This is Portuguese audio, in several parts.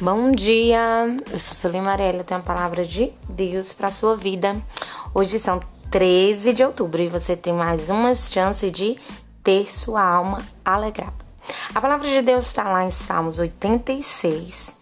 Bom dia, eu sou eu tenho a palavra de Deus para sua vida. Hoje são 13 de outubro e você tem mais uma chance de ter sua alma alegrada. A palavra de Deus está lá em Salmos 86,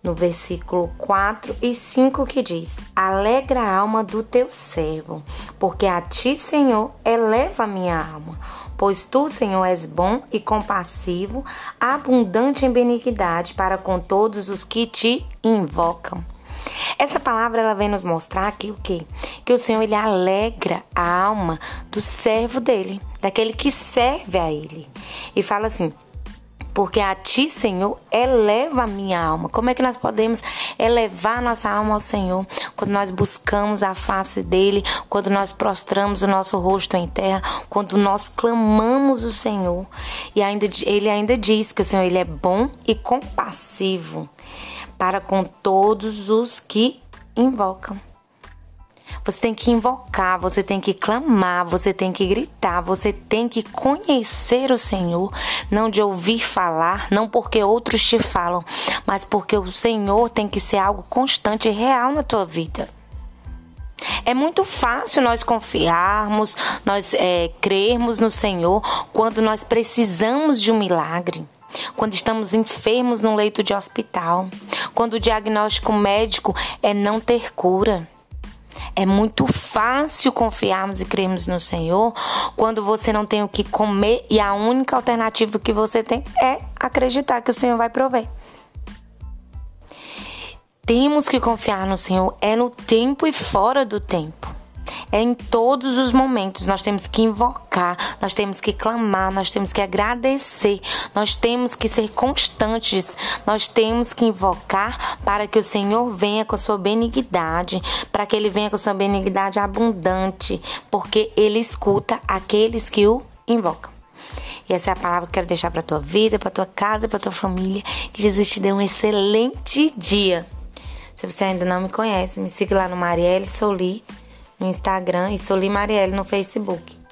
no versículo 4 e 5, que diz: Alegra a alma do teu servo, porque a ti, Senhor, eleva a minha alma Pois tu, Senhor, és bom e compassivo, abundante em benignidade para com todos os que te invocam. Essa palavra ela vem nos mostrar que o quê? Que o Senhor ele alegra a alma do servo dele, daquele que serve a ele. E fala assim: porque a ti, Senhor, eleva a minha alma. Como é que nós podemos elevar nossa alma ao Senhor? Quando nós buscamos a face dele, quando nós prostramos o nosso rosto em terra, quando nós clamamos o Senhor. E ainda ele ainda diz que o Senhor ele é bom e compassivo para com todos os que invocam. Você tem que invocar, você tem que clamar, você tem que gritar, você tem que conhecer o Senhor, não de ouvir falar, não porque outros te falam, mas porque o Senhor tem que ser algo constante e real na tua vida. É muito fácil nós confiarmos, nós é, crermos no Senhor quando nós precisamos de um milagre quando estamos enfermos no leito de hospital, quando o diagnóstico médico é não ter cura. É muito fácil confiarmos e crermos no Senhor quando você não tem o que comer e a única alternativa que você tem é acreditar que o Senhor vai prover. Temos que confiar no Senhor é no tempo e fora do tempo é em todos os momentos. Nós temos que invocar, nós temos que clamar, nós temos que agradecer, nós temos que ser constantes, nós temos que invocar para que o Senhor venha com a sua benignidade, para que ele venha com a sua benignidade abundante, porque ele escuta aqueles que o invocam. E essa é a palavra que eu quero deixar para tua vida, para tua casa, para tua família. Que Jesus te dê um excelente dia. Se você ainda não me conhece, me siga lá no Marielle Soli no Instagram e Soli Marielle no Facebook.